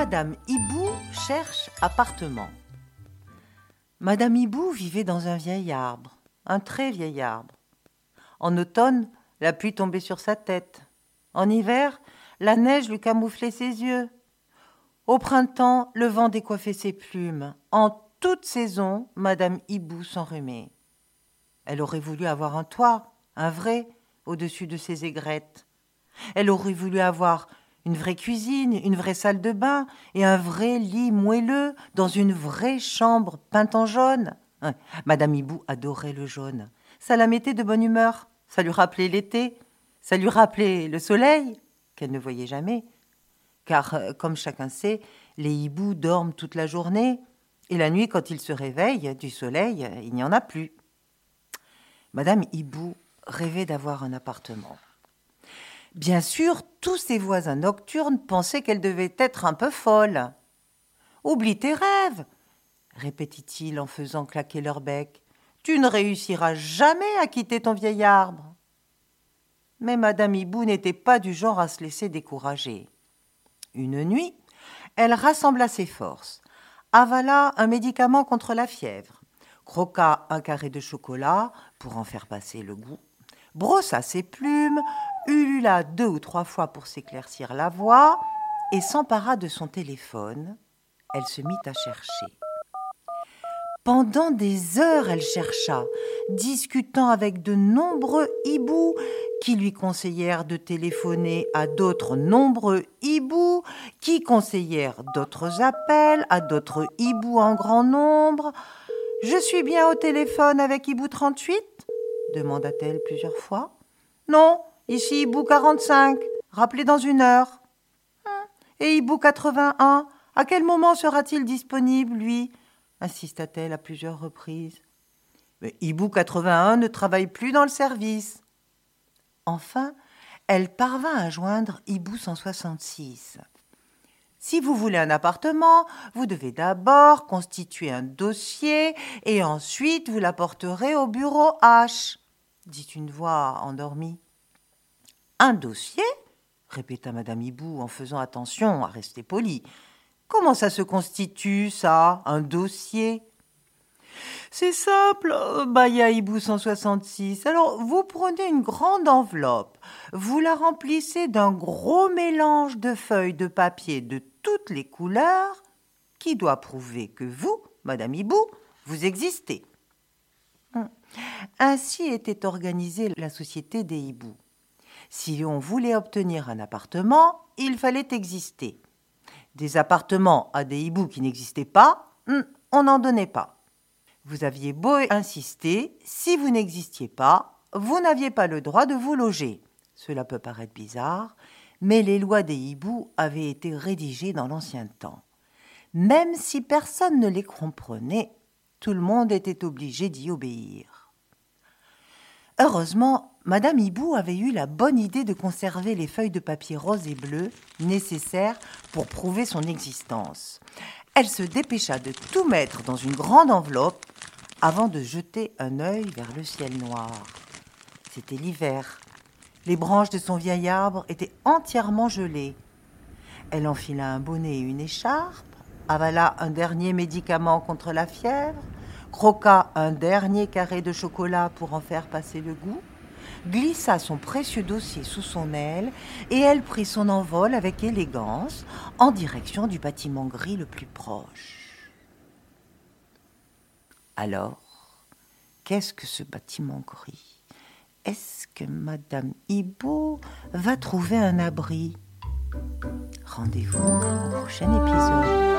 Madame Hibou cherche appartement. Madame Hibou vivait dans un vieil arbre, un très vieil arbre. En automne, la pluie tombait sur sa tête. En hiver, la neige lui camouflait ses yeux. Au printemps, le vent décoiffait ses plumes. En toute saison, Madame Hibou s'enrhumait. Elle aurait voulu avoir un toit, un vrai, au-dessus de ses aigrettes. Elle aurait voulu avoir une vraie cuisine, une vraie salle de bain et un vrai lit moelleux dans une vraie chambre peinte en jaune. Madame Hibou adorait le jaune. Ça la mettait de bonne humeur. Ça lui rappelait l'été. Ça lui rappelait le soleil, qu'elle ne voyait jamais. Car, euh, comme chacun sait, les hiboux dorment toute la journée, et la nuit, quand ils se réveillent du soleil, il n'y en a plus. Madame Hibou rêvait d'avoir un appartement. Bien sûr, tous ses voisins nocturnes pensaient qu'elle devait être un peu folle. Oublie tes rêves, répétait-il en faisant claquer leur bec. Tu ne réussiras jamais à quitter ton vieil arbre. Mais Madame Hibou n'était pas du genre à se laisser décourager. Une nuit, elle rassembla ses forces, avala un médicament contre la fièvre, croqua un carré de chocolat pour en faire passer le goût, brossa ses plumes, ulula deux ou trois fois pour s'éclaircir la voix et s'empara de son téléphone. Elle se mit à chercher. Pendant des heures, elle chercha, discutant avec de nombreux hiboux qui lui conseillèrent de téléphoner à d'autres nombreux hiboux, qui conseillèrent d'autres appels à d'autres hiboux en grand nombre. Je suis bien au téléphone avec hibou 38 demanda-t-elle plusieurs fois. Non, ici hibou 45. Rappelez dans une heure. Et hibou 81, à quel moment sera-t-il disponible, lui? insista-t-elle à plusieurs reprises. Mais Hibou 81 ne travaille plus dans le service. Enfin, elle parvint à joindre Hibou 166. Si vous voulez un appartement, vous devez d'abord constituer un dossier et ensuite vous l'apporterez au bureau H, dit une voix endormie. Un dossier répéta Madame Hibou en faisant attention à rester polie. Comment ça se constitue, ça, un dossier? C'est simple, Baya Hibou 166. Alors, vous prenez une grande enveloppe, vous la remplissez d'un gros mélange de feuilles de papier de toutes les couleurs qui doit prouver que vous, Madame Hibou, vous existez. Hum. Ainsi était organisée la société des hiboux. Si on voulait obtenir un appartement, il fallait exister des appartements à des hiboux qui n'existaient pas, hmm, on n'en donnait pas. Vous aviez beau insister, si vous n'existiez pas, vous n'aviez pas le droit de vous loger. Cela peut paraître bizarre, mais les lois des hiboux avaient été rédigées dans l'ancien temps. Même si personne ne les comprenait, tout le monde était obligé d'y obéir. Heureusement, Madame Hibou avait eu la bonne idée de conserver les feuilles de papier rose et bleu nécessaires pour prouver son existence. Elle se dépêcha de tout mettre dans une grande enveloppe avant de jeter un œil vers le ciel noir. C'était l'hiver. Les branches de son vieil arbre étaient entièrement gelées. Elle enfila un bonnet et une écharpe, avala un dernier médicament contre la fièvre, croqua un dernier carré de chocolat pour en faire passer le goût, glissa son précieux dossier sous son aile et elle prit son envol avec élégance en direction du bâtiment gris le plus proche. Alors, qu'est-ce que ce bâtiment gris? Est-ce que Madame Hibou va trouver un abri? Rendez-vous au prochain épisode.